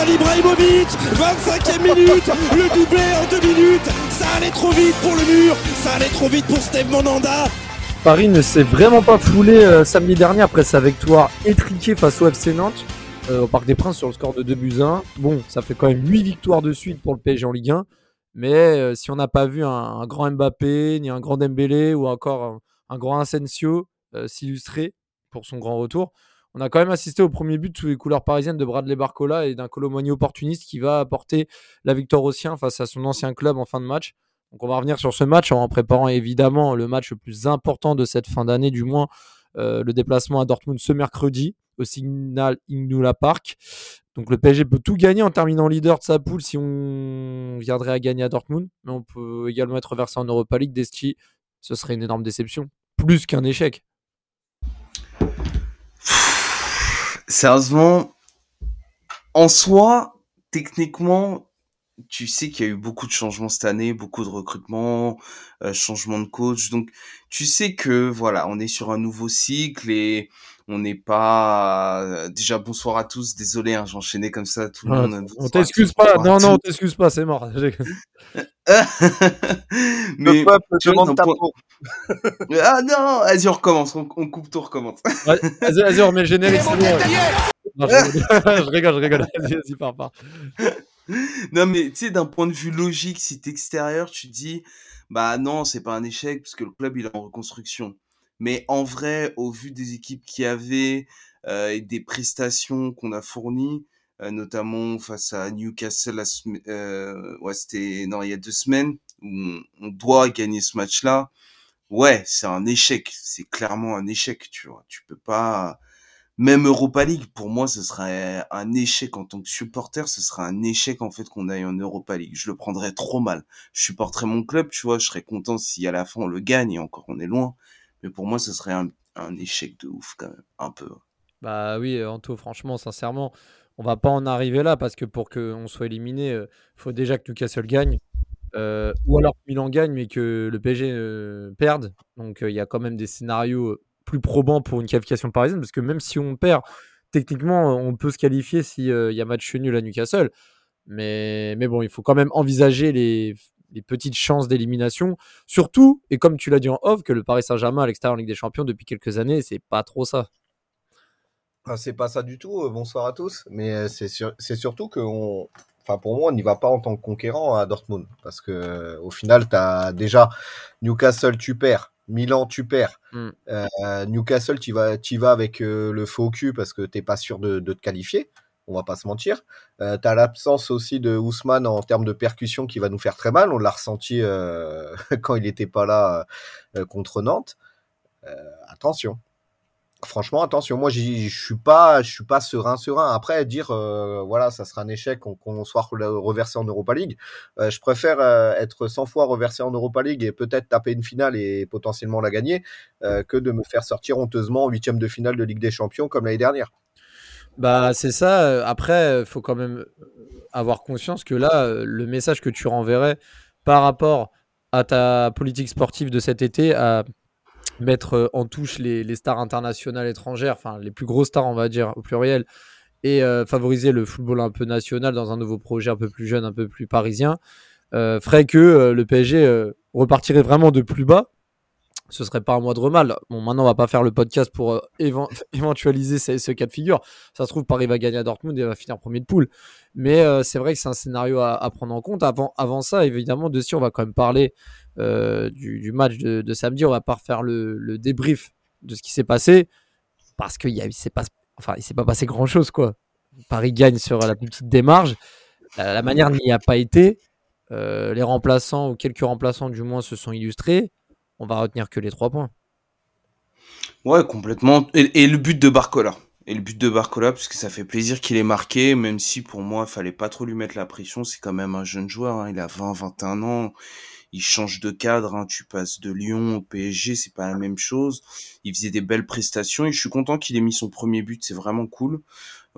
Zlatan Ibrahimovic 25e minute Le doublé en deux minutes Ça allait trop vite pour le mur Ça allait trop vite pour Steve Monanda Paris ne s'est vraiment pas foulé euh, samedi dernier après sa victoire étriquée face au FC Nantes euh, au Parc des Princes sur le score de 2 buts 1. Bon, ça fait quand même 8 victoires de suite pour le PSG en Ligue 1. Mais euh, si on n'a pas vu un, un, grand Mbappé, ni un grand Dembélé ou encore un, un grand Asensio s'illustrer pour son grand retour, on a quand même assisté au premier but sous les couleurs parisiennes de Bradley Barcola et d'un Colomani opportuniste qui va apporter la victoire au sien face à son ancien club en fin de match. Donc on va revenir sur ce match en préparant évidemment le match le plus important de cette fin d'année, du moins euh, le déplacement à Dortmund ce mercredi au Signal Iduna Park. Donc le PSG peut tout gagner en terminant leader de sa poule si on viendrait à gagner à Dortmund, mais on peut également être versé en Europa League. Desti, ce serait une énorme déception, plus qu'un échec. Sérieusement, en soi, techniquement, tu sais qu'il y a eu beaucoup de changements cette année, beaucoup de recrutements, euh, changements de coach. Donc, tu sais que voilà, on est sur un nouveau cycle et on n'est pas euh, déjà bonsoir à tous. Désolé, hein, j'enchaînais comme ça tout le Ah, monde. on t'excuse pas, non, non, on t'excuse pas, c'est mort. Mais le peuple demande ta peau. ah non, vas-y, on recommence, on, on coupe tout, on recommence. Ouais, Vas-y, vas-y, on remet le générique, c'est bon. Non, je rigole, je rigole, je rigole. Vas-y, vas-y, pars, pars. non, mais tu sais, d'un point de vue logique, si t'es extérieur, tu te dis, bah non, c'est pas un échec parce que le club il est en reconstruction. Mais en vrai, au vu des équipes qu'il y avait euh, et des prestations qu'on a fournies, euh, notamment face à Newcastle, la euh, ouais, c'était non, il y a deux semaines, où on, on doit gagner ce match-là. Ouais, c'est un échec. C'est clairement un échec, tu vois. Tu peux pas. Même Europa League, pour moi, ce serait un échec en tant que supporter. Ce serait un échec en fait qu'on aille en Europa League. Je le prendrais trop mal. Je supporterais mon club, tu vois. Je serais content si à la fin on le gagne et encore on est loin. Mais pour moi, ce serait un, échec de ouf quand même, un peu. Bah oui, Anto, franchement, sincèrement, on va pas en arriver là parce que pour qu'on soit éliminé, il faut déjà que Newcastle gagne. euh, ou alors que Milan gagne, mais que le PSG euh, perde. Donc euh, il y a quand même des scénarios euh, plus probants pour une qualification parisienne parce que même si on perd, techniquement, on peut se qualifier s'il y a match nul à Newcastle. Mais, mais bon, il faut quand même envisager les, les petites chances d'élimination. Surtout, et comme tu l'as dit en off, que le Paris Saint-Germain à l'extérieur en Ligue des Champions depuis quelques années, c'est pas trop ça. Ah, c'est pas ça du tout. euh, Bonsoir à tous. Mais euh, c'est sur- c'est surtout que on... Enfin, pour moi, on n'y va pas en tant que conquérant à Dortmund. Parce que euh, au final, tu as déjà Newcastle, tu perds. Milan, tu perds. Mm. Euh, Newcastle, tu vas, y vas avec euh, le faux cul parce que t'es pas sûr de, de te qualifier. On va pas se mentir. Euh, tu as l'absence aussi de Ousmane en termes de percussion qui va nous faire très mal. On l'a ressenti euh, quand il n'était pas là euh, contre Nantes. Euh, attention. Franchement, attention. Moi, je suis pas, suis pas serein, serein. Après, dire, euh, voilà, ça sera un échec qu'on soit re- reversé en Europa League. euh, je préfère euh, être 100 fois reversé en Europa League et peut-être taper une finale et potentiellement la gagner euh, que de me faire sortir honteusement en huitième de finale de Ligue des Champions comme l'année dernière. Bah, c'est ça. euh, Après, il faut quand même avoir conscience que là, euh, le message que tu renverrais par rapport à ta politique sportive de cet été, à mettre euh, en touche les, stars internationales étrangères, enfin les plus grosses stars, on va dire, au pluriel, et euh, favoriser le football un peu national dans un nouveau projet un peu plus jeune, un peu plus parisien, euh, ferait que euh, le PSG euh, repartirait vraiment de plus bas. Ce serait pas un moindre mal. Bon, maintenant, on va pas faire le podcast pour euh, éven- éventualiser ce, cas de figure. Ça se trouve, Paris va gagner à Dortmund et va finir premier de poule. Mais euh, c'est vrai que c'est un scénario à, prendre en compte. Avant, ça, évidemment, dessus, on va quand même parler euh, du, match de, de samedi. On va pas refaire le, débrief de ce qui s'est passé parce qu'il il s'est pas, enfin, pas passé grand chose, quoi. Paris gagne sur la petite démarche. La, manière n'y a pas été. Les remplaçants ou quelques remplaçants du moins se sont illustrés. On va retenir que les trois points. Ouais, complètement. Et, le but de Barcola. Et le but de Barcola, parce que ça fait plaisir qu'il ait marqué, même si pour moi, il fallait pas trop lui mettre la pression. C'est quand même un jeune joueur. hein. Il a 20, 21 ans. il change de cadre. Hein. Tu passes de Lyon au PSG, c'est pas la même chose. Il faisait des belles prestations et je suis content qu'il ait mis son premier but. C'est vraiment cool.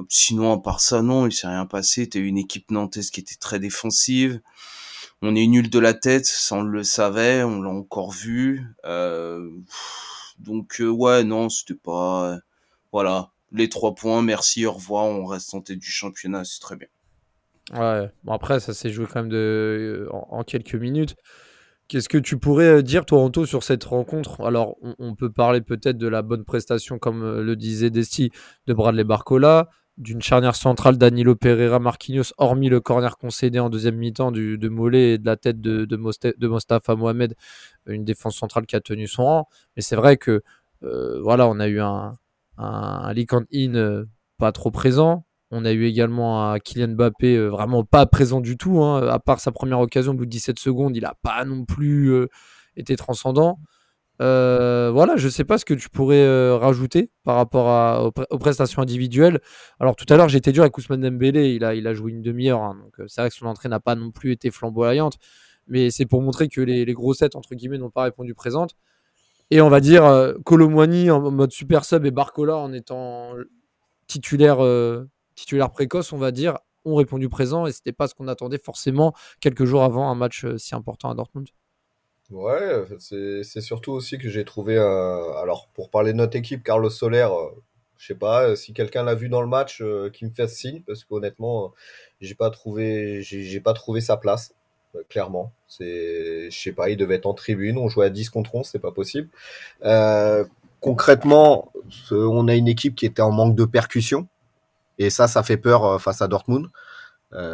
Sinon, à part ça, non, il s'est rien passé. T'as une équipe nantaise qui était très défensive. On est nul de la tête, ça on le savait, on l'a encore vu. Euh, donc euh, ouais, non, c'était pas... voilà, les trois points, merci, au revoir, on reste en tête du championnat, c'est très bien. Ouais, bon après, ça s'est joué quand même de... en, quelques minutes. Qu'est-ce que tu pourrais dire, Toronto, sur cette rencontre? Alors, on, peut parler peut-être de la bonne prestation, comme euh, le disait Desti, de Bradley Barcola, d'une charnière centrale Danilo Pereira Marquinhos, hormis le corner concédé en deuxième mi-temps de Mollet et de la tête de, de, Mostafa Mohamed, une défense centrale qui a tenu son rang. Mais c'est vrai que euh, voilà, on a eu un, un, In euh, pas trop présent. On a eu également un Kylian Mbappé euh, vraiment pas présent du tout. Hein. À part sa première occasion au bout de 17 secondes, il n'a pas non plus été transcendant. Voilà, je ne sais pas ce que tu pourrais rajouter par rapport aux, prestations individuelles. Alors tout à l'heure, j'étais dur avec Ousmane Dembélé, il a, joué une demi-heure, hein. donc c'est vrai que son entrée n'a pas non plus été flamboyante, mais c'est pour montrer que les, les grossettes, entre guillemets, n'ont pas répondu présente. Et on va dire euh, en mode super sub et Barcola en étant titulaire, euh, titulaire précoce, on va dire, ont répondu présent et c'était pas ce qu'on attendait forcément quelques jours avant un match euh, si important à Dortmund. Ouais, c'est surtout aussi que j'ai trouvé Alors, pour parler de notre équipe, Carlos Soler, euh, je sais pas si quelqu'un l'a vu dans le match, qui me fasse signe, parce qu'honnêtement, j'ai pas trouvé, j'ai pas trouvé sa place. Euh, clairement. C'est, je sais pas, il devait être en tribune, on jouait à 10 contre 11, c'est pas possible. Euh, concrètement, on a une équipe qui était en manque de percussion, et ça, ça fait peur euh, face à Dortmund.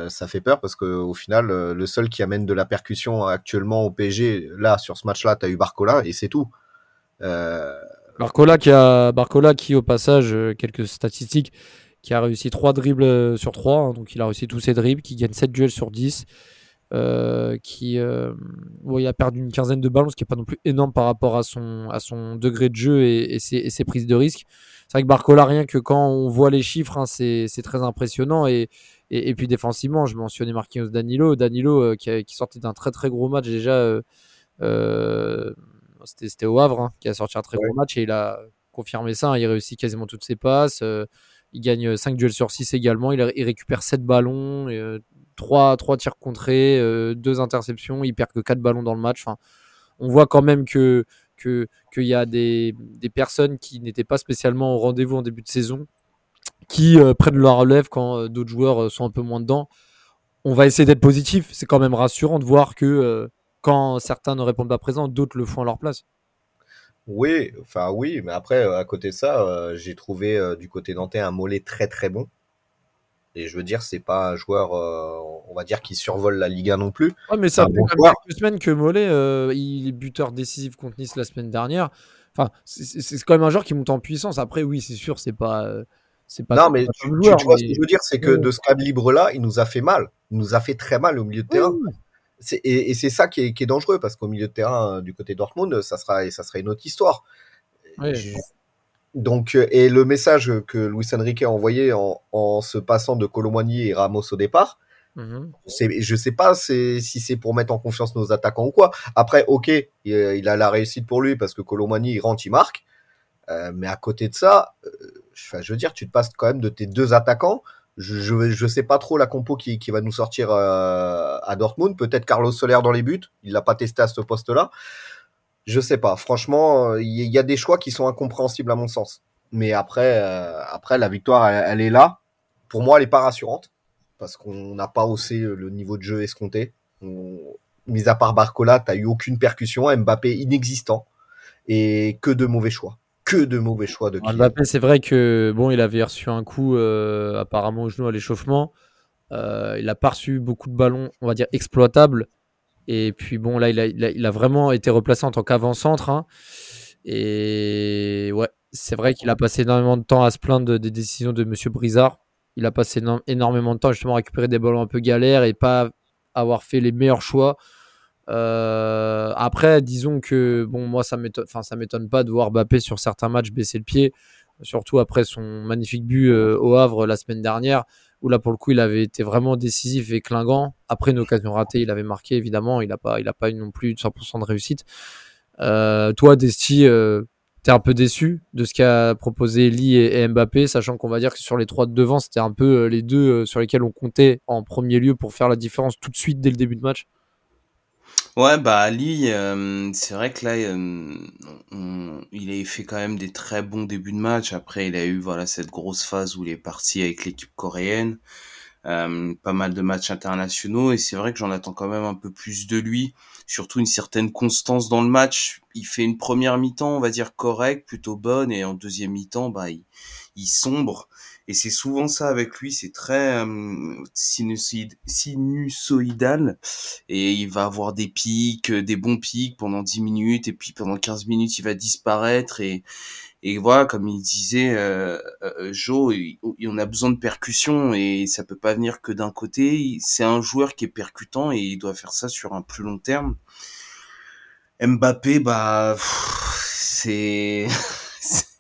Ça fait peur parce qu'au final, le seul qui amène de la percussion actuellement au PSG, là, sur ce match-là, tu as eu Barcola et c'est tout. Barcola, qui a, Barcola qui, au passage, quelques statistiques, qui a réussi 3 dribbles sur 3, hein, donc il a réussi tous ses dribbles, qui gagne 7 duels sur 10, euh, qui euh, il a perdu une quinzaine de ballons, ce qui n'est pas non plus énorme par rapport à son, à son degré de jeu et, ses, prises de risque. C'est vrai que Barcola, rien que quand on voit les chiffres, hein, c'est très impressionnant. Et, et, puis défensivement, je mentionnais Marquinhos Danilo. Danilo euh, qui, qui, sortait d'un très très gros match déjà. C'était au Havre hein, qui a sorti un très gros match et il a confirmé ça. Hein. il réussit quasiment toutes ses passes. il gagne 5 duels sur 6 également. Il, il récupère 7 ballons. Et, 3, tirs contrés, 2 euh, interceptions, il perd que 4 ballons dans le match. Enfin, on voit quand même que qu'il y a des, personnes qui n'étaient pas spécialement au rendez-vous en début de saison, qui euh, prennent leur relève quand euh, d'autres joueurs sont un peu moins dedans. On va essayer d'être positif. C'est quand même rassurant de voir que quand certains ne répondent pas présent, d'autres le font à leur place. Oui, enfin oui, mais après, à côté de ça, j'ai trouvé du côté nantais un mollet très très bon. Et je veux dire, c'est pas un joueur, euh, on va dire, qui survole la Liga non plus. Ouais, mais ça fait quelques semaines que Mollet, euh, il est buteur décisif contre Nice la semaine dernière. Enfin, c'est quand même un joueur qui monte en puissance. Après, oui, c'est sûr, c'est pas. Euh, c'est pas non, mais tu, vois ce que je veux dire, c'est que de ce calibre-là, il nous a fait mal. Il nous a fait très mal au milieu de terrain. Et, c'est ça qui est, dangereux parce qu'au milieu de terrain, du côté Dortmund, ça sera, ça sera une autre histoire. Donc, euh, et le message que Luis Enrique a envoyé en, se passant de Colomboigny et Ramos au départ, mhm. je sais pas si c'est pour mettre en confiance nos attaquants ou quoi. Après, ok, il, a la réussite pour lui parce que Colomboigny il rentre, il marque. Euh, mais à côté de ça, euh, je veux dire, tu te passes quand même de tes deux attaquants. Je, je, sais pas trop la compo qui, va nous sortir à Dortmund. Peut-être Carlos Soler dans les buts. Il l'a pas testé à ce poste-là. Je sais pas. Franchement, il y, a des choix qui sont incompréhensibles à mon sens. Mais après, euh, après la victoire, elle, est là. Pour moi, elle est pas rassurante parce qu'on n'a pas haussé le niveau de jeu escompté. mis à part Barcola, t'as eu aucune percussion. Mbappé inexistant et que de mauvais choix. Que de mauvais choix de c'est vrai que bon, il avait reçu un coup euh, apparemment au genou à l'échauffement. Euh, il a pas reçu beaucoup de ballons, on va dire exploitables. Et puis bon, là, il a, vraiment été replacé en tant qu'avant-centre. Hein. Et ouais, c'est vrai qu'il a passé énormément de temps à se plaindre des décisions de Monsieur Brizard. Il a passé énormément de temps justement à récupérer des ballons un peu galères et pas avoir fait les meilleurs choix. Euh, après, disons que bon, moi, ça m'étonne, m'étonne pas de voir Mbappé sur certains matchs baisser le pied, surtout après son magnifique but euh, au Havre la semaine dernière. où là pour le coup il avait été vraiment décisif et clinquant. Après une occasion ratée, il avait marqué évidemment, il n'a pas, pas eu non plus 100% de réussite. Euh, toi, Desti, t'es un peu déçu de ce qu'a proposé Lee et, et Mbappé, sachant qu'on va dire que sur les trois de devant, c'était un peu les deux sur lesquels on comptait en premier lieu pour faire la différence tout de suite dès le début de match? Ouais, bah Ali, euh, c'est vrai que là, euh, il a fait quand même des très bons débuts de match. Après, il a eu voilà cette grosse phase où il est parti avec l'équipe coréenne, euh, pas mal de matchs internationaux, et c'est vrai que j'en attends quand même un peu plus de lui, surtout une certaine constance dans le match. Il fait une première mi-temps, on va dire correcte, plutôt bonne, et en deuxième mi-temps, bah il sombre. Et c'est souvent ça avec lui, c'est très euh, sinusoïd- sinusoïdal. Et il va avoir des pics, des bons pics pendant 10 minutes et puis pendant 15 minutes il va disparaître. Et et voilà comme il disait euh, euh, Joe, il, il- on a besoin de percussion et ça peut pas venir que d'un côté, c'est un joueur qui est percutant et il doit faire ça sur un plus long terme. Mbappé bah c'est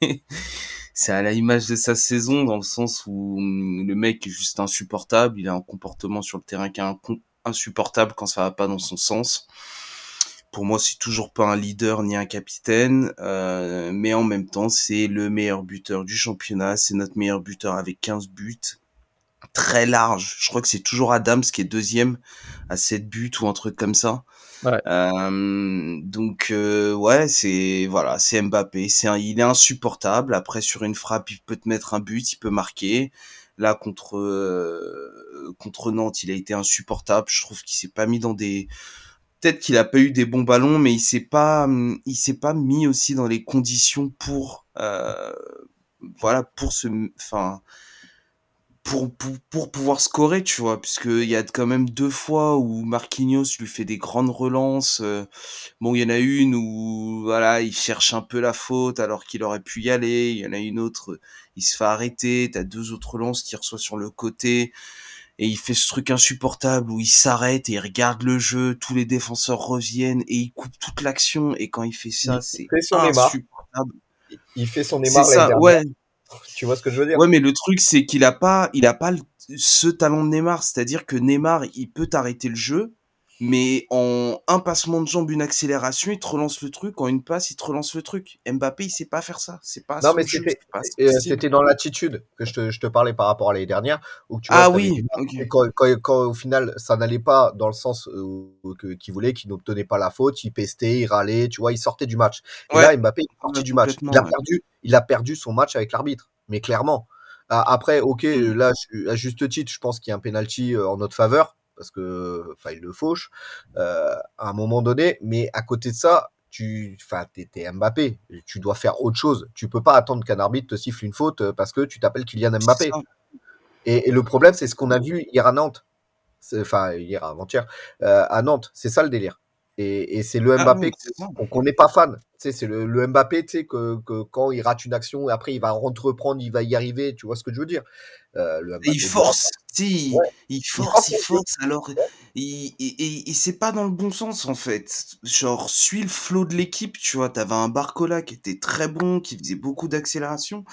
c'est à l'image de sa saison dans le sens où hum, le mec est juste insupportable, il a un comportement sur le terrain qui est insupportable quand ça va pas dans son sens. Pour moi, c'est toujours pas un leader ni un capitaine, euh, mais en même temps, c'est le meilleur buteur du championnat, c'est notre meilleur buteur avec 15 buts, très large. Je crois que c'est toujours Adams qui est deuxième à 7 buts ou un truc comme ça. Ouais. Euh, donc euh, ouais, c'est voilà, c'est Mbappé, c'est il est insupportable. Après sur une frappe, il peut te mettre un but, il peut marquer. Là contre euh, contre Nantes, il a été insupportable. Je trouve qu'il s'est pas mis dans des peut-être qu'il a pas eu des bons ballons, mais il s'est pas il s'est pas mis aussi dans les conditions pour euh, voilà pour se enfin pour, pour, pour pouvoir scorer, tu vois, puisque il y a quand même deux fois où Marquinhos lui fait des grandes relances. euh, bon, il y en a une où, voilà, il cherche un peu la faute alors qu'il aurait pu y aller. Il y en a une autre, il se fait arrêter. T'as deux autres relances qu'il reçoit sur le côté. Et il fait ce truc insupportable où il s'arrête et il regarde le jeu, tous les défenseurs reviennent et il coupe toute l'action. Et quand il fait ça, c'est insupportable. Il fait son Neymar ouais. Tu vois ce que je veux dire? Ouais, mais le truc, c'est qu'il a pas, il a pas ce talent de Neymar. C'est-à-dire que Neymar, il peut t'arrêter le jeu, mais en un passement de jambe, une accélération, il te relance le truc. En une passe, il te relance le truc. Mbappé, il sait pas faire ça. C'est pas Non, mais c'était euh, c'était dans l'attitude que je te, je te parlais par rapport à l'année dernière, où tu vois, Ah oui, quand, quand, quand au final ça n'allait pas dans le sens euh, qu'il voulait, qu'il n'obtenait pas la faute, il pestait, il râlait, tu vois, il sortait du match. Et là, Mbappé il est sorti Ouais, du match. Il a ouais. perdu, il a perdu son match avec l'arbitre, mais clairement. Ah, Après, ok, Mm. là, à juste titre, je pense qu'il y a un penalty euh, en notre faveur parce que, enfin, il le fauche euh, à un moment donné. Mais à côté de ça, tu, enfin, t'es, Mbappé, tu dois faire autre chose. Tu peux pas attendre qu'un arbitre te siffle une faute euh, parce que tu t'appelles Kylian Mbappé. Et, et le problème, c'est ce qu'on a vu hier à Nantes. Enfin, hier avant-hier, euh, à Nantes. C'est ça le délire. Et, et c'est le Ah Mbappé oui, qu'on n'est pas fan. Tu sais, c'est le, le Mbappé, tu sais, que, que quand il rate une action, et après il va entreprendre, il va y arriver. Tu vois ce que je veux dire? Euh, le Et Mbappé il force, si, Ouais. il force force, il le jeu. force, alors, il, il, il- il- c'est pas dans le bon sens, en fait. Genre, suis le flow de l'équipe, tu vois, t'avais un Barcola qui était très bon, qui faisait beaucoup d'accélération.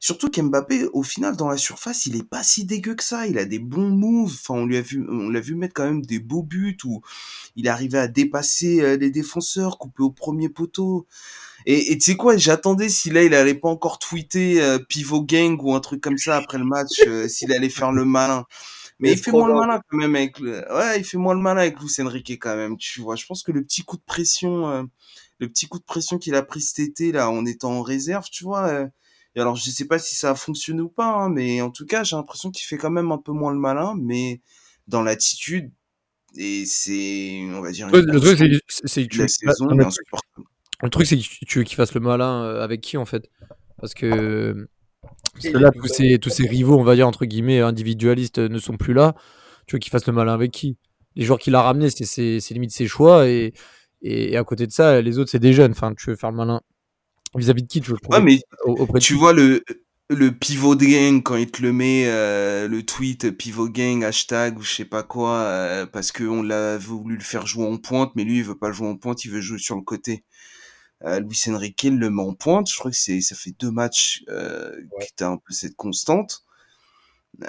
Surtout qu'Mbappé, au final, dans la surface, il est pas si dégueu que ça, il a des bons moves, enfin, on lui a vu, on l'a vu mettre quand même des beaux buts où il arrivait à dépasser euh, les défenseurs, couper au premier poteau. Et tu sais quoi, j'attendais si là il allait pas encore tweeter euh, pivot gang ou un truc comme ça après le match, euh, s'il allait faire le malin. Mais il fait moins le malin quand même avec le... ouais, il fait moins le malin avec Luis Enrique quand même, tu vois. Je pense que le petit coup de pression, euh, le petit coup de pression qu'il a pris cet été là en étant en réserve, tu vois. euh, et alors je sais pas si ça a fonctionné ou pas, hein, mais en tout cas j'ai l'impression qu'il fait quand même un peu moins le malin, mais dans l'attitude et c'est on va dire Le truc, c'est que, tu la saison, insupportable. Le truc, c'est que tu veux qu'il fasse le malin euh, avec qui en fait? Parce que, parce là, tous ces, tous ces rivaux, on va dire entre guillemets, individualistes euh, ne sont plus là. Tu veux qu'il fasse le malin avec qui? Les joueurs qu'il a ramenés, c'est limite ses choix. Et, et, à côté de ça, les autres, c'est des jeunes. Enfin, tu veux faire le malin vis-à-vis de qui Tu veux Ouais, mais auprès tu vois le le pivot de gang quand il te le met euh, le tweet pivot gang hashtag ou je sais pas quoi euh, parce que on l'a voulu le faire jouer en pointe mais lui il veut pas jouer en pointe il veut jouer sur le côté euh, Luis Enrique le met en pointe je crois que c'est ça fait deux matchs euh, Ouais. t'as un peu cette constante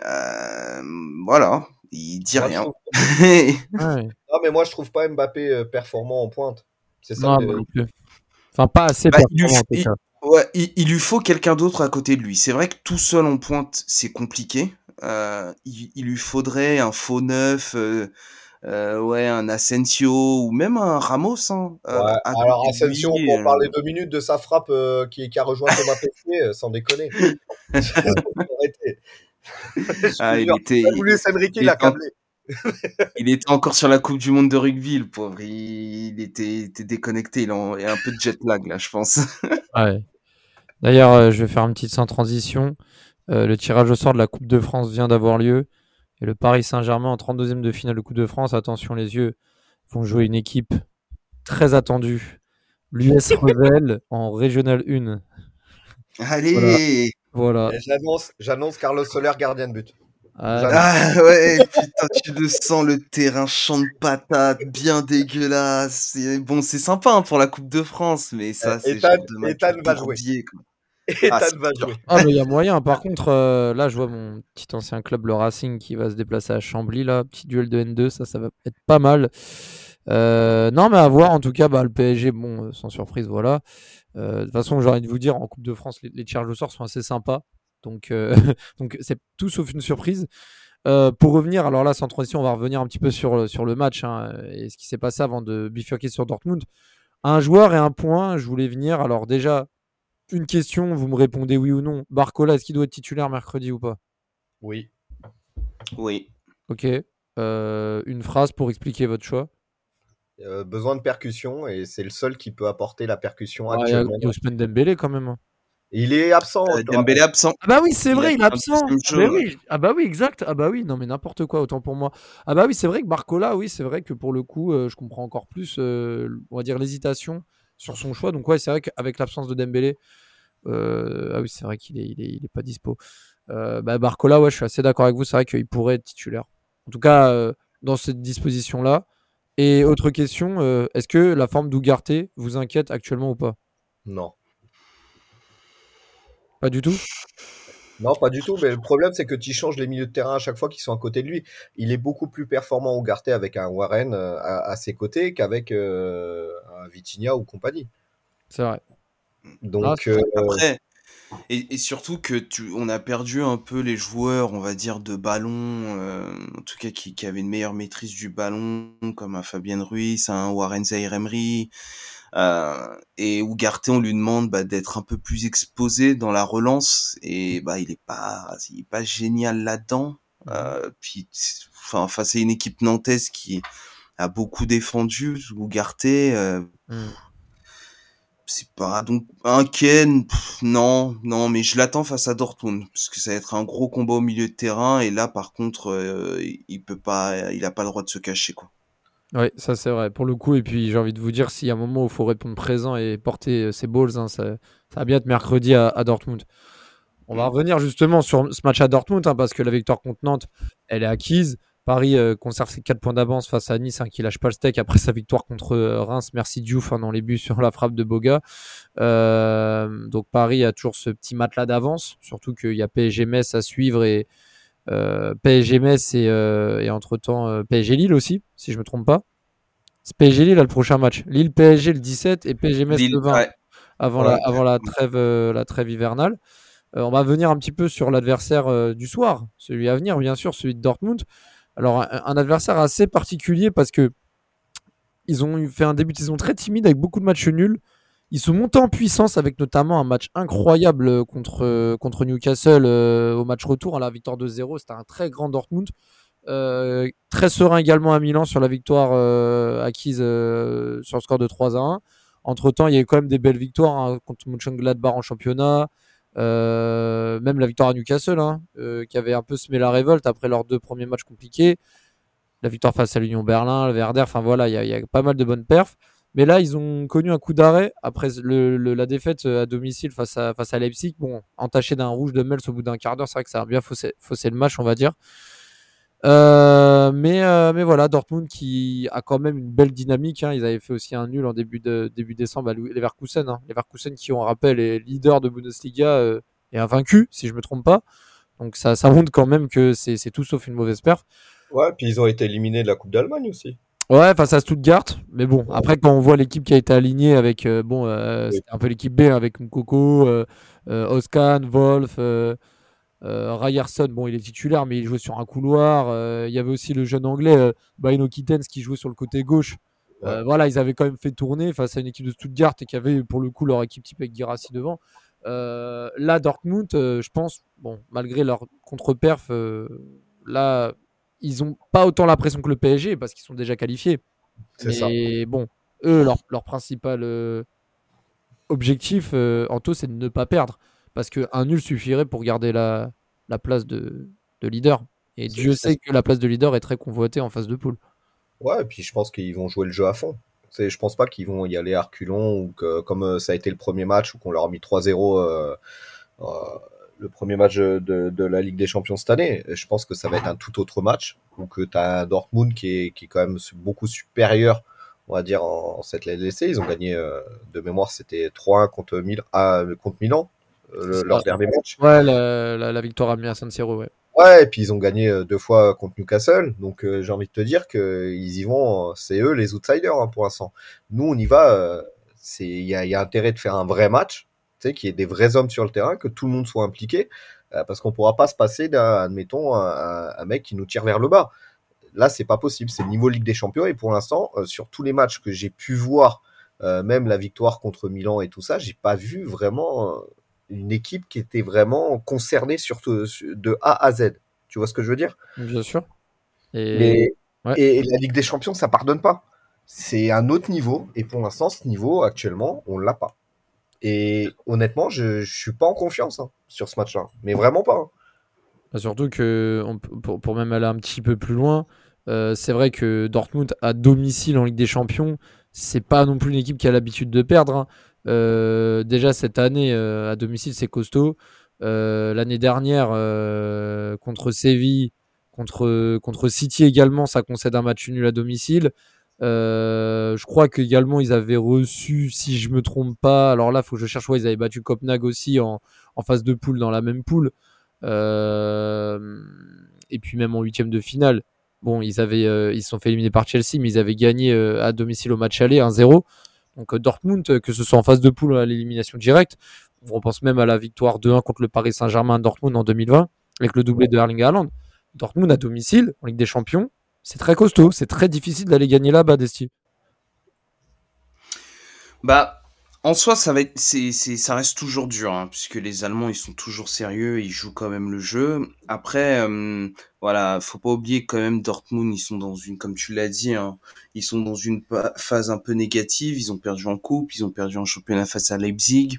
Euh, voilà, il dit Moi, rien. trouve- Ouais. Non, mais moi, je trouve pas Mbappé euh, performant en pointe. C'est ça. Non. Enfin, pas assez Bah, il lui performant, tout il- cas. Ouais, il, il lui faut quelqu'un d'autre à côté de lui. C'est vrai que tout seul en pointe, c'est compliqué. Euh, il, il lui faudrait un faux neuf, euh, ouais, un Asensio ou même un Ramos. Hein, euh, Ouais, à alors Asensio, lui, pour euh, parler deux minutes de sa frappe euh, qui, qui a rejoint Thomas Pesquet, sans déconner. Ah, il était, il a voulu il il a était en- câblé. il était encore sur la Coupe du Monde de rugby, le pauvre. Il, il était, était déconnecté. Il a un, il a un peu de jet lag là, je pense. Ouais. D'ailleurs, euh, je vais faire une petite sans transition. Euh, le tirage au sort de la Coupe de France vient d'avoir lieu. Et le Paris Saint-Germain en 32e de finale de Coupe de France, attention les yeux, vont jouer une équipe très attendue. L'US Revel en Régional 1. Allez. Voilà. J'annonce, j'annonce Carlos Soler, gardien de but. Ah, Ah ouais, putain, tu le sens, le terrain champ de patates, bien dégueulasse. Bon, c'est sympa hein, pour la Coupe de France, mais ça, Euh, c'est Ethan- Ethan va jouer. bourbier, quoi. Et Ah, va jouer. Ah, mais il y a moyen. Par contre, euh, là, je vois mon petit ancien club, le Racing, qui va se déplacer à Chambly. Là, petit duel de N2, ça, ça va être pas mal. Euh, non, mais à voir. En tout cas, bah, le PSG, bon, euh, sans surprise, voilà. Euh, de toute façon, j'ai envie de vous dire, en Coupe de France, les, les tirages au sort sont assez sympas. Donc, euh, donc c'est tout sauf une surprise. Euh, pour revenir, alors là, sans transition, on va revenir un petit peu sur, sur le match hein, et ce qui s'est passé avant de bifurquer sur Dortmund. Un joueur et un point, je voulais venir. Alors, déjà, une question, vous me répondez oui ou non. Barcola, est-ce qu'il doit être titulaire mercredi ou pas? Oui. Oui. Ok. Euh, une phrase pour expliquer votre choix? Euh, besoin de percussion et c'est le seul qui peut apporter la percussion Ah, Il y a actuellement. il y a Ousmane Dembélé quand même. hein. Il est absent. Euh, Dembélé absent. Ah bah oui, c'est vrai, il est absent. Ah bah oui, ah bah oui, exact. Ah bah oui, non mais n'importe quoi, autant pour moi. Ah bah oui, c'est vrai que Barcola, oui, c'est vrai que pour le coup, euh, je comprends encore plus, euh, on va dire l'hésitation sur son choix. Donc ouais, c'est vrai qu'avec l'absence de Dembélé, euh, ah oui, c'est vrai qu'il est, il est, il est pas dispo. Euh, bah Barcola, ouais, je suis assez d'accord avec vous. C'est vrai qu'il pourrait être titulaire. En tout cas, euh, dans cette disposition-là. Et autre question, est-ce que la forme d'Ougarté vous inquiète actuellement ou pas? Non. Pas du tout? Non, pas du tout. Mais le problème, c'est que tu changes les milieux de terrain à chaque fois qu'ils sont à côté de lui. Il est beaucoup plus performant au Garté avec un Warren euh, à, à ses côtés qu'avec euh, un Vitinha ou compagnie. C'est vrai. Donc, Ah, euh, Après, et, et surtout que tu, on a perdu un peu les joueurs, on va dire, de ballon, euh, en tout cas qui, qui avaient une meilleure maîtrise du ballon, comme un Fabien Ruiz, un Warren Zaïre-Emery. Euh, et Ugarte, on lui demande bah, d'être un peu plus exposé dans la relance, et bah il est pas, il est pas génial là-dedans. Euh, puis, enfin, face à une équipe nantaise qui a beaucoup défendu, Ugarte, euh, Hmm. c'est pas donc inquiet pff, non non mais je l'attends face à Dortmund parce que ça va être un gros combat au milieu de terrain et là par contre euh, il peut pas il a pas le droit de se cacher quoi Oui, ça c'est vrai. Pour le coup, et puis j'ai envie de vous dire, s'il y a un moment où il faut répondre présent et porter euh, ses balls, hein, ça, ça va bien être mercredi à, Dortmund. On va revenir justement sur ce match à Dortmund, hein, parce que la victoire contre Nantes, elle est acquise. Paris euh, conserve ses 4 points d'avance face à Nice, hein, qui lâche pas le steak après sa victoire contre euh, Reims. Merci Diouf hein, dans les buts sur la frappe de Boga. Donc Paris a toujours ce petit matelas d'avance, surtout qu'il y a PSG Metz à suivre et PSG Metz et, euh, et entre-temps euh, PSG Lille aussi, si je me trompe pas. C'est PSG Lille là, le prochain match. Lille PSG le 17 et PSG Metz Lille, le 20 ouais. avant, Ouais. la, avant la, trêve, euh, la trêve hivernale. Euh, on va venir un petit peu sur l'adversaire euh, du soir, celui à venir, bien sûr, celui de Dortmund. Alors, un, un adversaire assez particulier parce que ils ont fait un début de saison très timide avec beaucoup de matchs nuls. Ils sont montés en puissance avec notamment un match incroyable euh, contre, euh, contre Newcastle euh, au match retour à la victoire de 0 C'était un très grand Dortmund. Très serein également à Milan sur la victoire acquise sur le score de 3 à 1. Entre temps, il y a eu quand même des belles victoires hein, contre Mönchengladbach en championnat. Même la victoire à Newcastle, hein, qui avait un peu semé la révolte après leurs deux premiers matchs compliqués. La victoire face à l'Union Berlin, le Werder, enfin voilà, il y, a- y a pas mal de bonnes perfs. Mais là, ils ont connu un coup d'arrêt après la défaite euh, à domicile face à, face à Leipzig. Bon, entaché d'un rouge de Mels au bout d'un quart d'heure, c'est vrai que ça a bien faussé, le match, on va dire. Euh, mais, euh, mais voilà, Dortmund qui a quand même une belle dynamique. hein. Ils avaient fait aussi un nul en début, de, début décembre à Leverkusen. Hein. Leverkusen qui, on rappelle, est leader de Bundesliga euh, et invaincu, si je me trompe pas. Donc ça, ça montre quand même que c'est tout sauf une mauvaise perf. Ouais, puis ils ont été éliminés de la Coupe d'Allemagne aussi. Ouais, face à Stuttgart. Mais bon, après, quand on voit l'équipe qui a été alignée avec. euh, bon, euh, c'était un peu l'équipe B hein, avec Mkoko, euh, euh, Oskan, Wolf, euh, euh, Ryerson. Bon, il est titulaire, mais il jouait sur un couloir. euh, il y avait aussi le jeune anglais, euh, Baino Kittens, qui jouait sur le côté gauche. Euh, Ouais. voilà, ils avaient quand même fait tourner face à une équipe de Stuttgart et qui avait pour le coup leur équipe type avec Girassi devant. Euh, là, Dortmund, euh, je pense, bon, malgré leur contre-perf, euh, là, ils ont pas autant la pression que le PSG parce qu'ils sont déjà qualifiés. C'est ça. Mais bon, eux, leur, leur principal euh, objectif, euh, Anto, c'est de ne pas perdre. Parce qu'un nul suffirait pour garder la, la place de, de leader. Et Dieu sait que la place de leader est très convoitée en phase de poule. Ouais, et puis je pense qu'ils vont jouer le jeu à fond. Je pense pas qu'ils vont y aller à reculons ou que, comme euh, ça a été le premier match où qu'on leur a mis 3-0 euh, euh, le premier match de, de la Ligue des Champions cette année. Je pense que ça va être un tout autre match où que tu as un Dortmund qui est, qui est quand même beaucoup supérieur, on va dire, en, en cette LDC. Ils ont gagné euh, de mémoire, c'était 3-1 contre, Mil ah, contre Milan, euh, leur dernier match. Ouais, la, la- la victoire à San Siro, ouais. Ouais, et puis ils ont gagné euh, deux fois contre Newcastle. Donc euh, j'ai envie de te dire que ils y vont, euh, c'est eux les outsiders hein, pour l'instant. Nous on y va, euh, c'est il y y a intérêt de faire un vrai match, tu sais, qu'il y ait des vrais hommes sur le terrain, que tout le monde soit impliqué, euh, parce qu'on pourra pas se passer d'un, admettons, un, mec qui nous tire vers le bas. Là c'est pas possible, c'est le niveau Ligue des Champions et pour l'instant euh, sur tous les matchs que j'ai pu voir, euh, même la victoire contre Milan et tout ça, j'ai pas vu vraiment une équipe qui était vraiment concernée sur, de A à Z. Tu vois ce que je veux dire? Bien sûr. Et Mais- ouais. et, la Ligue des Champions, ça pardonne pas. C'est un autre niveau, et pour l'instant, ce niveau, actuellement, on l'a pas. Et honnêtement, je, je suis pas en confiance hein, sur ce match-là. Mais vraiment pas. hein. Bah, Surtout que, pour, pour même aller un petit peu plus loin, euh, c'est vrai que Dortmund à domicile en Ligue des Champions, c'est pas non plus une équipe qui a l'habitude de perdre. hein. Euh, déjà cette année euh, à domicile, c'est costaud. L'année dernière, contre Séville, contre, contre City également, ça concède un match nul à domicile. Euh, je crois qu'également ils avaient reçu, si je me trompe pas, alors là, faut que je cherche, ouais, ils avaient battu Copenhague aussi en, en phase de poule dans la même poule. Euh, et puis même en huitième de finale, bon, ils avaient, euh, ils se sont fait éliminer par Chelsea, mais ils avaient gagné à domicile au match aller 1-0. Donc Dortmund, que ce soit en phase de poule à l'élimination directe, on pense même à la victoire 2-1 contre le Paris Saint-Germain à Dortmund en 2020 avec le doublé de Erling Haaland. Dortmund à domicile en Ligue des Champions, c'est très costaud, c'est très difficile d'aller gagner là-bas, Desti. Bah, en soi, ça reste toujours dur, hein, puisque les Allemands, ils sont toujours sérieux, ils jouent quand même le jeu. Après, euh, voilà, faut pas oublier quand même Dortmund, ils sont dans une, comme tu l'as dit, hein, ils sont dans une phase un peu négative. Ils ont perdu en coupe, ils ont perdu en championnat face à Leipzig.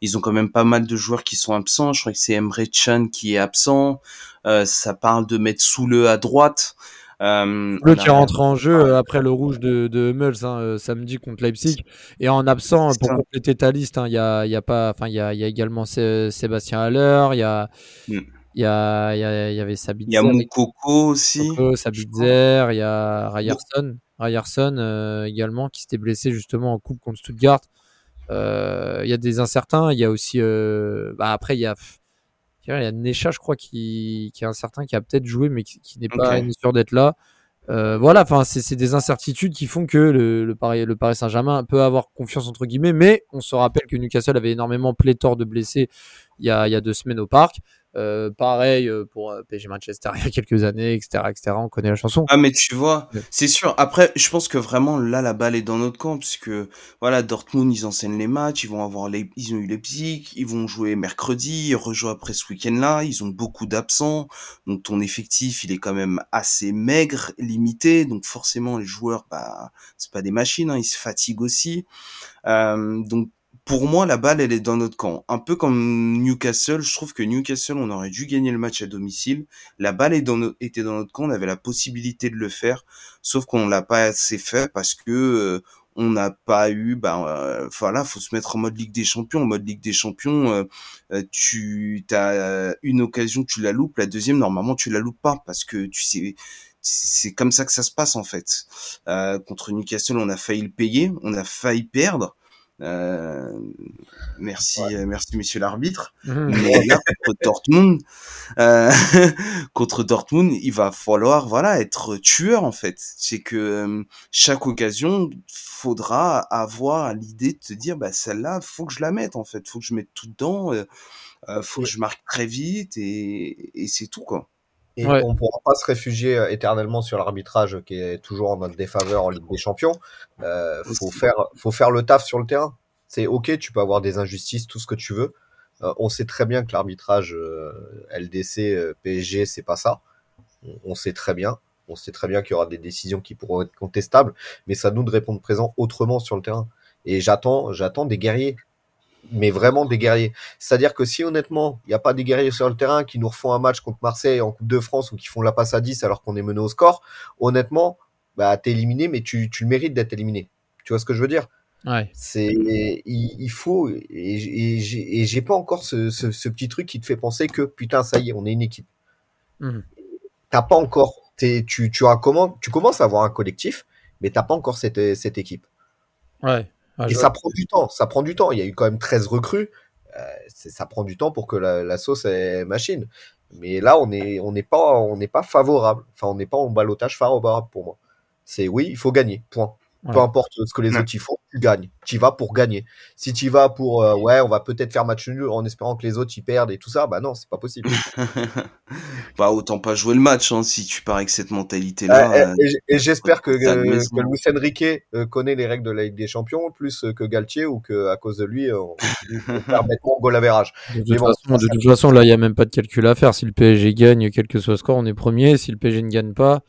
Ils ont quand même pas mal de joueurs qui sont absents. Je crois que c'est Emre Can qui est absent. Euh, ça parle de mettre Soule à droite. Euh, Le qui a- rentre en jeu euh, après le rouge de, de Hummels hein, euh, samedi contre Leipzig. Et en absent, pour ça. compléter ta liste, hein, il y, a, y a pas, y a, il y a également Sé- Sébastien Haller, il y a, Mm. il y a, il y a- il y avait Il y a Sabitzer, Moukoko aussi. Sabitzer, il y a Ryerson, Ryerson euh, également qui s'était blessé justement en coupe contre Stuttgart. Euh, Il y a des incertains, il y a aussi, euh, bah après il y a, il y a Necha, je crois, qui, qui est incertain, qui a peut-être joué, mais qui, qui n'est pas Ok. sûr d'être là. Euh, voilà, enfin, c'est c'est des incertitudes qui font que le, le Paris, le Paris Saint-Germain peut avoir confiance entre guillemets, mais on se rappelle que Newcastle avait énormément pléthore de blessés il y a, il y a deux semaines au parc. Euh, pareil euh, pour euh, PSG Manchester il y a quelques années, etc., etc. On connaît la chanson. Ah mais tu vois, Ouais. c'est sûr. Après, je pense que vraiment là la balle est dans notre camp puisque voilà Dortmund ils enseignent les matchs, ils vont avoir les, ils ont eu Leipzig, ils vont jouer mercredi, ils rejouent après ce week-end-là, ils ont beaucoup d'absents, donc ton effectif il est quand même assez maigre, limité, donc forcément les joueurs bah c'est pas des machines, hein, ils se fatiguent aussi. Euh, donc pour moi, la balle, elle est dans notre camp. Un peu comme Newcastle, je trouve que Newcastle, on aurait dû gagner le match à domicile. La balle est dans était dans notre camp, on avait la possibilité de le faire, sauf qu'on l'a pas assez fait parce que euh, on n'a pas eu, euh, voilà, faut se mettre en mode Ligue des Champions. En mode Ligue des Champions, euh, euh, tu as une occasion, tu la loupes, la deuxième, normalement, tu la loupes pas parce que tu sais, c'est comme ça que ça se passe en fait. Euh, contre Newcastle, on a failli le payer, on a failli perdre. Euh, merci, euh, merci, monsieur l'arbitre. Mais là, contre Dortmund, euh, contre Dortmund, il va falloir, voilà, être tueur en fait. C'est que euh, chaque occasion, faudra avoir l'idée de te dire, bah celle-là, faut que je la mette en fait, faut que je mette tout dedans, euh, faut que je marque très vite et, et c'est tout quoi. Et Ouais. on ne pourra pas se réfugier euh, éternellement sur l'arbitrage qui est toujours en notre défaveur en Ligue des Champions. Euh, faut faire, faut faire le taf sur le terrain. C'est ok, tu peux avoir des injustices, tout ce que tu veux. Euh, on sait très bien que l'arbitrage euh, LDC, euh, PSG, c'est pas ça. On, on sait très bien. On sait très bien qu'il y aura des décisions qui pourront être contestables, mais ça nous de répondre présent autrement sur le terrain. Et j'attends, j'attends des guerriers, mais vraiment des guerriers. C'est-à-dire que si honnêtement, il n'y a pas des guerriers sur le terrain qui nous refont un match contre Marseille en Coupe de France ou qui font la passe à 10 alors qu'on est mené au score, honnêtement, bah, t'es éliminé, mais tu, tu le mérites d'être éliminé. Tu vois ce que je veux dire? Ouais. C'est, il, il faut, et, et j'ai et j'ai pas encore ce, ce, ce petit truc qui te fait penser que putain, ça y est, on est une équipe. Mhm. T'as pas encore, t'es, tu, tu, as comment, tu commences à avoir un collectif, mais t'as pas encore cette, cette équipe. Ouais. Ah, Et ça prend du temps, ça prend du temps. Il y a eu quand même 13 recrues. Euh, c'est- ça prend du temps pour que la, la sauce est machine. Mais là, on est, on n'est pas, on n'est pas favorable. Enfin, on n'est pas en balotage favorable pour moi. C'est oui, il faut gagner. Point. Peu importe ce que les Ouais. autres y font, tu gagnes. Tu y vas pour gagner. Si tu y vas pour, euh, ouais, on va peut-être faire match nul en espérant que les autres y perdent et tout ça, bah non, c'est pas possible. bah autant pas jouer le match hein, si tu pars avec cette mentalité-là. Euh, et j'espère que, euh, que Luis Enrique euh, connaît les règles de la Ligue des Champions plus que Galtier ou que à cause de lui, on on perd bêtement goal. De toute, Mais bon, façon, de toute façon, là, il n'y a même pas de calcul à faire. Si le PSG gagne, quel que soit le score, on est premier. Si le PSG ne gagne pas,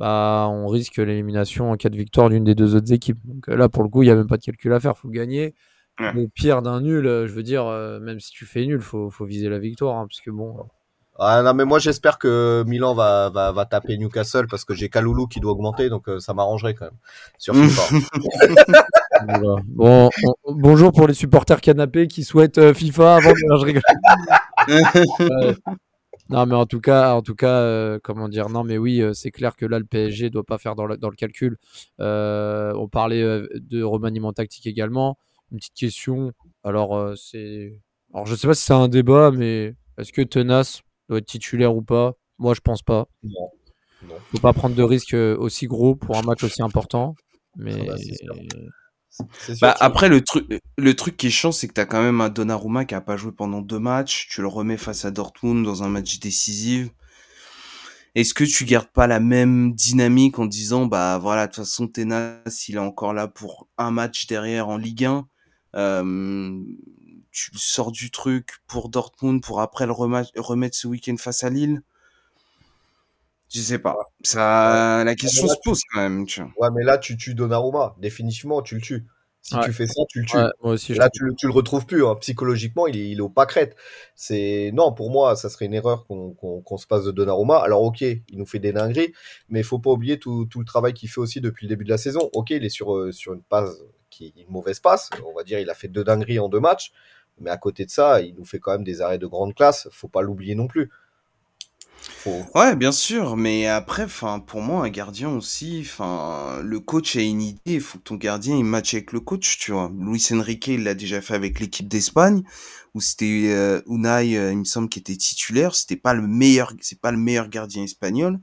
bah, on risque l'élimination en cas de victoire d'une des deux autres équipes. Donc euh, là, pour le coup, il n'y a même pas de calcul à faire. faut gagner. Ouais. Au pire d'un nul, euh, je veux dire, euh, même si tu fais nul, faut, faut viser la victoire. hein, parce que bon, Ah, non, mais moi j'espère que Milan va, va, va taper Newcastle parce que j'ai Kaloulou qui doit augmenter, donc euh, ça m'arrangerait quand même sur FIFA. voilà. bon, on- bonjour pour les supporters canapés qui souhaitent euh, FIFA avant de... Je rigole. Ouais. Non, mais en tout cas, en tout cas, euh, comment dire, non, mais oui, euh, c'est clair que là, le PSG doit pas faire dans le, dans le calcul. Euh, on parlait de remaniement tactique également. Une petite question. Alors, c'est, alors, je sais pas si c'est un débat, mais est-ce que Tenas doit être titulaire ou pas? Moi, je pense pas. non. Non. Faut pas prendre de risques aussi gros pour un match aussi important. Mais Ah bah, Bah, après, le truc, le truc qui est chiant, c'est que t'as quand même un Donnarumma qui a pas joué pendant deux matchs. Tu le remets face à Dortmund dans un match décisif. Est-ce que tu gardes pas la même dynamique en disant, bah voilà, de toute façon, Tenas, il est encore là pour un match derrière en Ligue 1. Euh, tu le sors du truc pour Dortmund pour après le remettre ce week-end face à Lille? Je sais pas. Ça, la question là, se pose quand même, tu vois. Ouais, mais là tu tues Donnarumma, définitivement tu le tues. Si Ouais. tu fais ça, tu le tues. ouais, moi aussi, je Là, tu, le- tu le retrouves plus. hein. Psychologiquement, il est, il est au pâquerette. C'est non, pour moi, ça serait une erreur qu'on qu'on- qu'on se passe de Donnarumma. Alors, ok, il nous fait des dingueries, mais il faut pas oublier tout, tout le travail qu'il fait aussi depuis le début de la saison. Ok, il est sur euh, sur une passe qui est une mauvaise passe. On va dire, il a fait deux dingueries en deux matchs, mais à côté de ça, il nous fait quand même des arrêts de grande classe. Faut pas l'oublier non plus. Ouais, bien sûr, mais après, enfin, pour moi, un gardien aussi, enfin, le coach a une idée, il faut que ton gardien il matche avec le coach, tu vois. Luis Enrique, il l'a déjà fait avec l'équipe d'Espagne, où c'était euh, Unai, euh, il me semble, qui était titulaire. C'était pas le meilleur, c'est pas le meilleur gardien espagnol.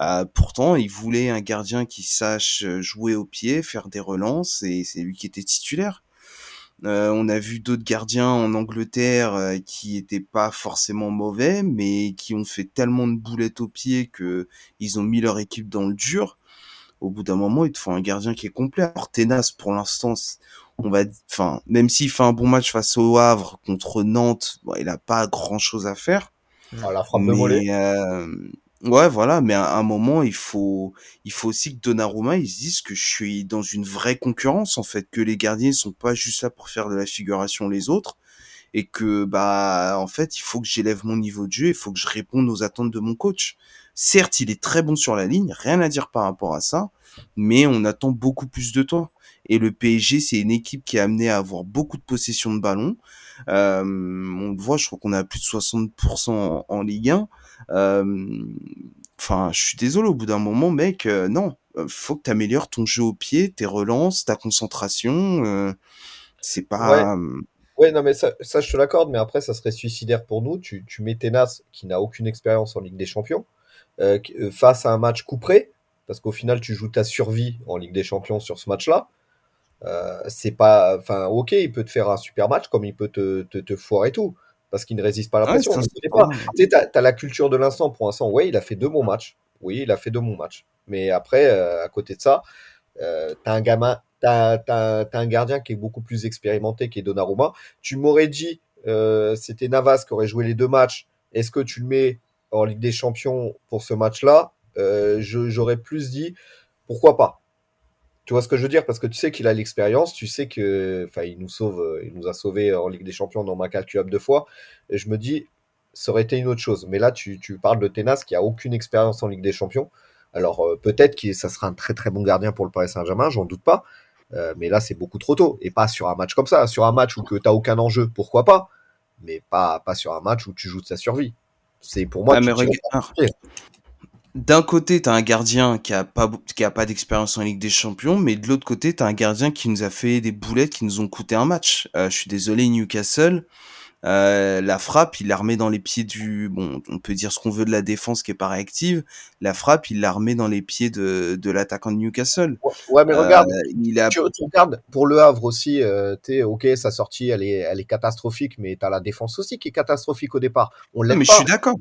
Euh, pourtant, il voulait un gardien qui sache jouer au pied, faire des relances, et c'est lui qui était titulaire. Euh, on a vu d'autres gardiens en Angleterre euh, qui étaient pas forcément mauvais, mais qui ont fait tellement de boulettes au pied que ils ont mis leur équipe dans le dur. Au bout d'un moment, il te faut un gardien qui est complet. Alors Tenas, pour l'instant, on va, enfin, même s'il fait un bon match face au Havre contre Nantes, bon, il a pas grand chose à faire. Ah, la frappe de euh, ouais, voilà. Mais à un moment, il faut, il faut aussi que Donnarumma, ils se disent que je suis dans une vraie concurrence en fait, que les gardiens sont pas juste là pour faire de la figuration les autres, et que bah en fait, il faut que j'élève mon niveau de jeu, il faut que je réponde aux attentes de mon coach. Certes, il est très bon sur la ligne, rien à dire par rapport à ça, mais on attend beaucoup plus de toi. Et le PSG, c'est une équipe qui est amenée à avoir beaucoup de possession de ballon. Euh, on le voit, je crois qu'on a plus de 60% en, en Ligue 1. Euh, Enfin, je suis désolé, au bout d'un moment, mec, euh, non, Euh, faut que tu améliores ton jeu au pied, tes relances, ta concentration. C'est pas. Ouais, non, mais ça, ça je te l'accorde, mais après, ça serait suicidaire pour nous. Tu, tu mets Tenas, qui n'a aucune expérience en Ligue des Champions, euh, face à un match couperé, parce qu'au final, tu joues ta survie en Ligue des Champions sur ce match-là. Euh, c'est pas. Enfin, ok, il peut te faire un super match, comme il peut te, te, te foirer tout, parce qu'il ne résiste pas à la pression. Tu sais, t'as, la culture de l'instant. Pour l'instant, ouais, il a fait deux bons matchs. Oui, il a fait deux bons matchs. Mais après, euh, à côté de ça, euh, t'as un gamin T'as as, un gardien qui est beaucoup plus expérimenté, qui est Donnarumma. Tu m'aurais dit, euh, c'était Navas qui aurait joué les deux matchs. Est-ce que tu le mets en Ligue des Champions pour ce match-là? Euh, J'aurais plus dit, pourquoi pas Tu vois ce que je veux dire? Parce que tu sais qu'il a l'expérience, tu sais que, enfin, il nous sauve, il nous a sauvé en Ligue des Champions dans ma calculable deux fois. Et je me dis, ça aurait été une autre chose. Mais là, tu, tu parles de Tenas qui a aucune expérience en Ligue des Champions. Alors euh, peut-être que ça sera un très très bon gardien pour le Paris Saint-Germain, j'en doute pas. Euh, mais là, c'est beaucoup trop tôt. Et pas sur un match comme ça. Sur un match où tu n'as aucun enjeu, pourquoi pas? Mais pas, pas sur un match où tu joues de sa survie. C'est pour moi. D'un côté, tu as un gardien qui a pas, qui a pas d'expérience en Ligue des Champions, mais de l'autre côté, tu as un gardien qui nous a fait des boulettes qui nous ont coûté un match. Euh, je suis désolé, Newcastle. Euh, la frappe, il la remet dans les pieds du, bon, on peut dire ce qu'on veut de la défense qui est pas réactive. La frappe, il la remet dans les pieds de, de l'attaquant de Newcastle. Ouais, mais regarde, euh, il a... tu, regardes pour le Havre aussi, euh, es ok, sa sortie, elle est, elle est catastrophique, mais t'as la défense aussi qui est catastrophique au départ. On l'aide pas. Mais je suis d'accord.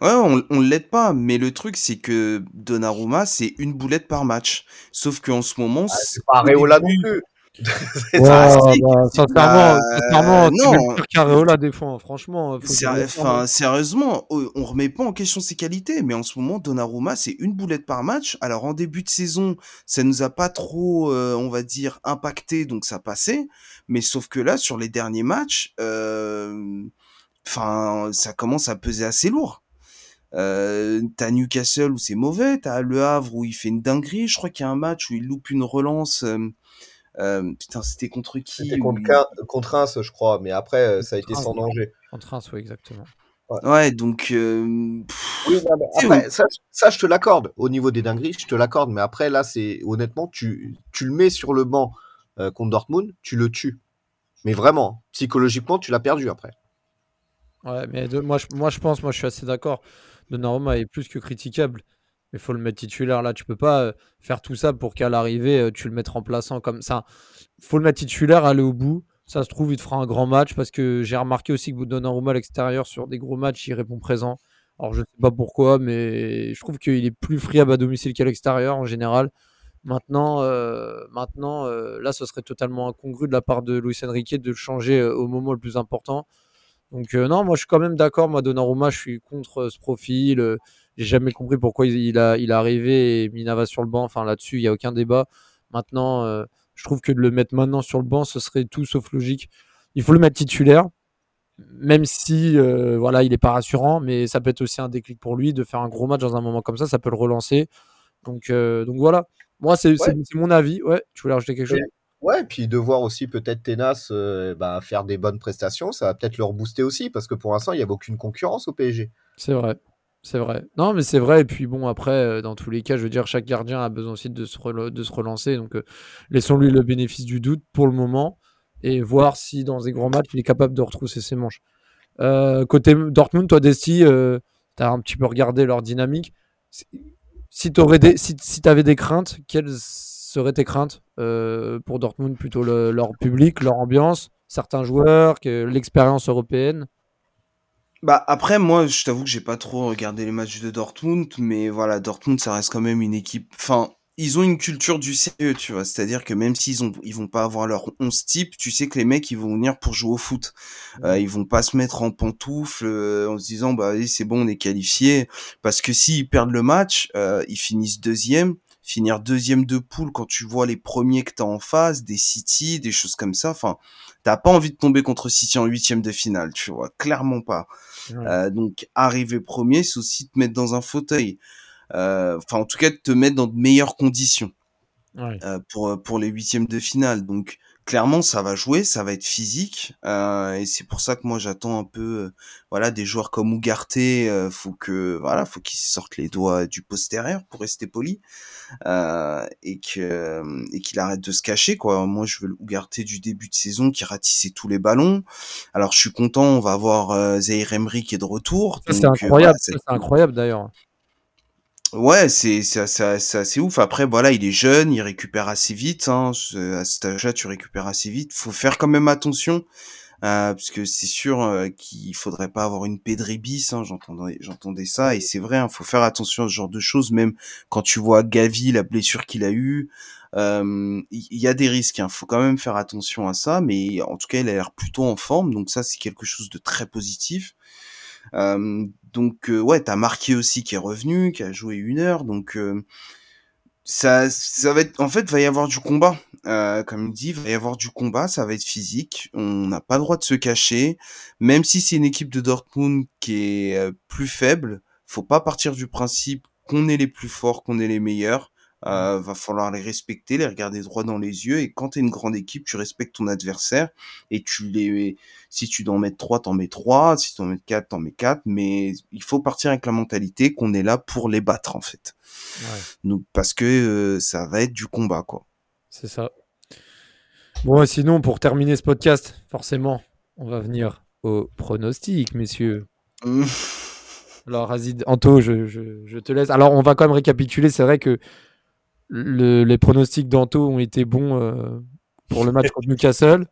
Ouais, on, on l'aide pas, mais le truc c'est que Donnarumma c'est une boulette par match. Sauf qu'en ce moment, ah, c'est pas Réola non plus. Ouais, bah, sincèrement, bah, sincèrement, non. Des fois, hein, franchement. Enfin, sérieusement, on remet pas en question ses qualités, mais en ce moment, Donnarumma, c'est une boulette par match. Alors, en début de saison, ça nous a pas trop, euh, on va dire, impacté, donc ça passait. Mais sauf que là, sur les derniers matchs, euh, enfin, ça commence à peser assez lourd. Euh, t'as Newcastle où c'est mauvais, t'as Le Havre où il fait une dinguerie. Je crois qu'il y a un match où il loupe une relance. Euh, euh, putain, c'était contre qui C'était contre, contre Reims, je crois, mais après, ça a été sans danger. Contre Reims, oui, exactement. Ouais, donc. Euh... Oui, après, ça, ça, je te l'accorde. Au niveau des dingueries, je te l'accorde. Mais après, là, c'est honnêtement, tu, tu le mets sur le banc euh, contre Dortmund, tu le tues. Mais vraiment, psychologiquement, tu l'as perdu après. Ouais, mais moi, je, moi, je pense, moi, je suis assez d'accord. Donnarumma est plus que critiquable il faut le mettre titulaire là. Tu peux pas euh, faire tout ça pour qu'à l'arrivée, euh, tu le mettes remplaçant comme ça. faut le mettre titulaire, aller au bout. Ça se trouve, il te fera un grand match parce que j'ai remarqué aussi que Donnarumma à l'extérieur sur des gros matchs, il répond présent. Alors je sais pas pourquoi, mais je trouve qu'il est plus friable à domicile qu'à l'extérieur en général. Maintenant, euh, maintenant là, ce serait totalement incongru de la part de Luis Enrique de le changer au moment le plus important. Donc non, moi je suis quand même d'accord. Moi, Donnarumma, je suis contre ce profil. J'ai jamais compris pourquoi il, a, il est arrivé et Minava sur le banc. Enfin, là-dessus, il n'y a aucun débat. Maintenant, euh, je trouve que de le mettre maintenant sur le banc, ce serait tout sauf logique. Il faut le mettre titulaire, même si euh, voilà, il n'est pas rassurant, mais ça peut être aussi un déclic pour lui de faire un gros match dans un moment comme ça. Ça peut le relancer. Donc, euh, donc voilà. Moi, c'est mon avis. Ouais, tu voulais rajouter quelque chose? Ouais, puis de voir aussi peut-être Tenas bah, faire des bonnes prestations, ça va peut-être le rebooster aussi, parce que pour l'instant, il n'y a aucune concurrence au PSG. C'est vrai. C'est vrai. Non, mais c'est vrai. Et puis bon, après, euh, dans tous les cas, je veux dire, chaque gardien a besoin aussi de se, de se relancer. Donc, euh, laissons-lui le bénéfice du doute pour le moment et voir si dans des grands matchs, il est capable de retrousser ses manches. Euh, côté Dortmund, toi, Desti, tu as un petit peu regardé leur dynamique. Si tu avais des craintes, quelles seraient tes craintes pour Dortmund Plutôt leur public, leur ambiance, certains joueurs, l'expérience européenne? Bah après moi je t'avoue que j'ai pas trop regardé les matchs de Dortmund mais voilà Dortmund ça reste quand même une équipe enfin ils ont une culture du sérieux tu vois. C'est-à-dire que même s'ils ont ils vont pas avoir leur 11 type tu sais que les mecs ils vont venir pour jouer au foot. Euh, ils vont pas se mettre en pantoufle euh, en se disant bah c'est bon on est qualifié parce que s'ils perdent le match euh, ils finissent deuxième finir deuxième de poule quand tu vois les premiers que t'as en face des City des choses comme ça. Enfin t'as pas envie de tomber contre City en huitième de finale tu vois. Clairement pas. Euh, donc arriver premier, c'est aussi te mettre dans un fauteuil. Euh, enfin, en tout cas, te mettre dans de meilleures conditions euh, pour pour les huitièmes de finale. Donc clairement, ça va jouer, ça va être physique, euh, et c'est pour ça que moi j'attends un peu, euh, voilà, des joueurs comme Ugarte, euh, faut que, voilà, faut qu'ils sortent les doigts du postérieur pour rester poli, euh, et que et qu'il arrête de se cacher, quoi. Moi, je veux le Ugarte du début de saison qui ratissait tous les ballons. Alors, je suis content, on va avoir euh, Zaire Emery qui est de retour. C'est incroyable, voilà, c'est incroyable d'ailleurs. Ouais, c'est c'est c'est c'est assez ouf. Après, voilà, il est jeune, il récupère assez vite. Hein. À cet âge-là, tu récupères assez vite. Faut faire quand même attention, euh, parce que c'est sûr euh, qu'il faudrait pas avoir une pédrie bis. Hein. J'entendais j'entendais ça, et c'est vrai. Hein, faut faire attention à ce genre de choses, même quand tu vois Gavi, la blessure qu'il a eue. euh, Il y, y a des risques. Hein. Faut quand même faire attention à ça, mais en tout cas, il a l'air plutôt en forme, donc ça, c'est quelque chose de très positif. Donc euh, ouais, t'as Marqué aussi qui est revenu, qui a joué une heure, donc euh, ça, ça va être, en fait, va y avoir du combat. Euh, comme il dit, va y avoir du combat, ça va être physique. On n'a pas le droit de se cacher, même si c'est une équipe de Dortmund qui est euh, plus faible. Faut pas partir du principe qu'on est les plus forts, qu'on est les meilleurs. Euh, va falloir les respecter, les regarder droit dans les yeux. Et quand t'es une grande équipe, tu respectes ton adversaire et tu les, si tu dois en mettre trois, t'en mets trois. Si tu en mets quatre, t'en mets quatre. Mais il faut partir avec la mentalité qu'on est là pour les battre en fait. Ouais, Donc parce que euh, ça va être du combat quoi. c'est ça. Bon, et sinon, pour terminer ce podcast, forcément, on va venir au pronostic, messieurs. Mmh. Alors, Azid, Anto, je, je- je te laisse. Alors, on va quand même récapituler. C'est vrai que le- les pronostics d'Anto ont été bons euh, pour le match contre Newcastle.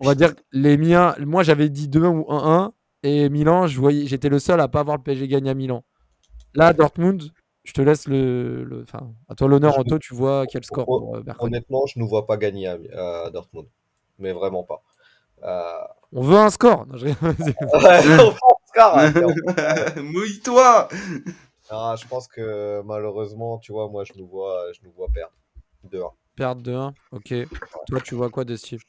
On va dire que les miens, moi j'avais dit 2-1 ou 1-1 et Milan, je voyais, j'étais le seul à pas voir le PSG gagner à Milan. Là, Dortmund, je te laisse le, le- enfin, à toi l'honneur, Anto, tu vois quel score pour euh. Honnêtement, je ne nous vois pas gagner à, à Dortmund. Mais vraiment pas. Euh... On veut un score. Non, je rigole. Ouais, on fait un score, hein, Mouille-toi Ah, je pense que malheureusement, tu vois, moi, je nous vois, je nous vois perdre. 2-1. Perdre 2-1. Ok. Toi, tu vois quoi de Steve?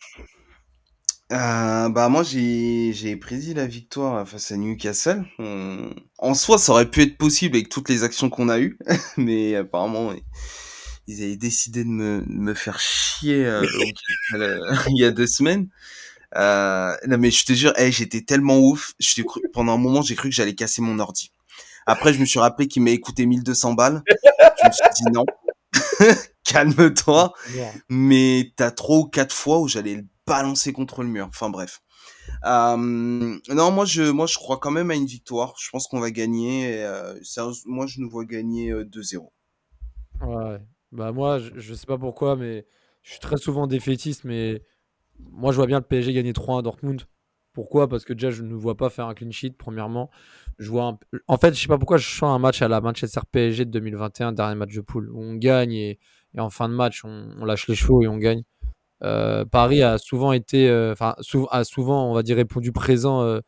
Euh, bah moi j'ai j'ai prédit la victoire face à Newcastle. On- En soi ça aurait pu être possible avec toutes les actions qu'on a eues, mais apparemment ils- avaient décidé de me, de me faire chier euh, euh, il y a deux semaines. Euh, non mais je te jure, hey, j'étais tellement ouf. Je t'ai cru- pendant un moment j'ai cru que j'allais casser mon ordi. Après je me suis rappelé qu'il m'a coûté 1200 balles. Je me suis dit non, calme-toi mais t'as trois ou quatre fois où j'allais le balancer contre le mur. Enfin bref. Euh, non, moi je, moi je crois quand même à une victoire. Je pense qu'on va gagner. euh, moi je nous vois gagner euh, 2-0. Ouais. Bah moi, je, je sais pas pourquoi, mais je suis très souvent défaitiste, mais moi je vois bien le PSG gagner 3-1 à Dortmund. Pourquoi? Parce que déjà je ne vois pas faire un clean sheet, premièrement. En fait, je sais pas pourquoi je sens un match à la Manchester PSG de 2021, dernier match de poule, où on gagne et, en fin de match on, lâche les chevaux et on gagne. Euh, Paris a souvent été, euh, enfin a souvent, on va dire, répondu présent euh,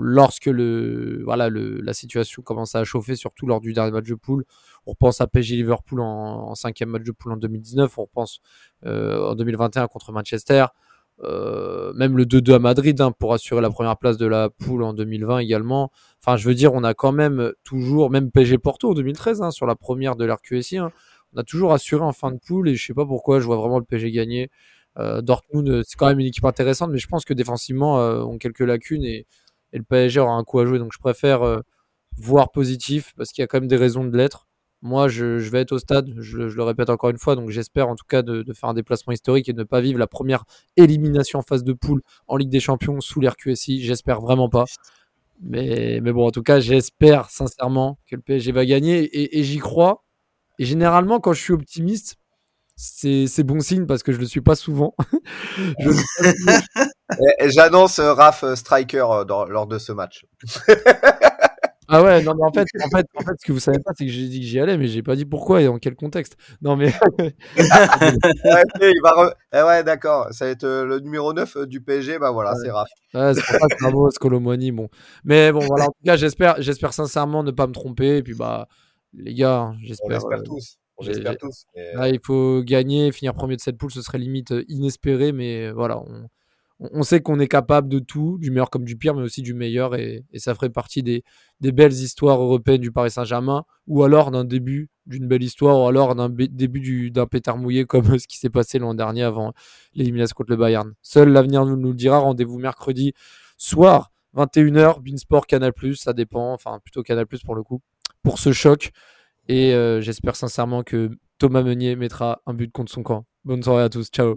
lorsque la situation commence à chauffer, surtout lors du dernier match de poule. On repense à PSG Liverpool en, cinquième match de poule en 2019. On repense en 2021 contre Manchester. Euh, même le 2-2 à Madrid hein, pour assurer la première place de la poule en 2020 également. Enfin, je veux dire, on a quand même toujours, même PSG Porto en 2013, hein, sur la première de l'RQSI, hein, on a toujours assuré en fin de poule et je sais pas pourquoi, je vois vraiment le PSG gagner. Euh, Dortmund, euh, c'est quand même une équipe intéressante, mais je pense que défensivement, euh, ont quelques lacunes et, et le PSG aura un coup à jouer. Donc je préfère voir positif parce qu'il y a quand même des raisons de l'être. Moi, je, je vais être au stade, je, je le répète encore une fois, donc j'espère en tout cas de, de faire un déplacement historique et de ne pas vivre la première élimination en phase de poule en Ligue des Champions sous l'RQSI. J'espère vraiment pas. Mais, mais bon, en tout cas, j'espère sincèrement que le PSG va gagner et, et j'y crois. Et généralement, quand je suis optimiste, c'est bon signe parce que je le suis pas souvent. J'annonce Raph striker dans- lors de ce match. Ah ouais, non, mais en fait, en fait, en fait, ce que vous savez pas, c'est que j'ai dit que j'y allais, mais j'ai pas dit pourquoi et dans quel contexte. Non, mais Ouais, il va re- Eh ouais, d'accord. Ça va être euh, le numéro 9 euh, du PSG. Bah voilà, Ouais. c'est Raph. Ouais, c'est pour ça que Ramos, Colomoni, bon. Mais bon, voilà, en tout cas, j'espère, j'espère sincèrement ne pas me tromper. Et puis, bah, les gars, hein, On j'espère. l'espère euh, tous. On l'espère tous. mais- Là, il faut gagner, finir premier de cette poule, ce serait limite inespéré, mais voilà, on, on sait qu'on est capable de tout, du meilleur comme du pire, mais aussi du meilleur, et, ça ferait partie des, belles histoires européennes du Paris Saint-Germain, ou alors d'un début d'une belle histoire, ou alors d'un début d'un pétard mouillé comme ce qui s'est passé l'an dernier avant l'élimination contre le Bayern. Seul l'avenir nous, le dira. Rendez-vous mercredi soir, 21h, Beansport, Canal+, ça dépend, enfin plutôt Canal+, pour le coup, pour ce choc. Et euh, j'espère sincèrement que Thomas Meunier mettra un but contre son camp. Bonne soirée à tous, ciao.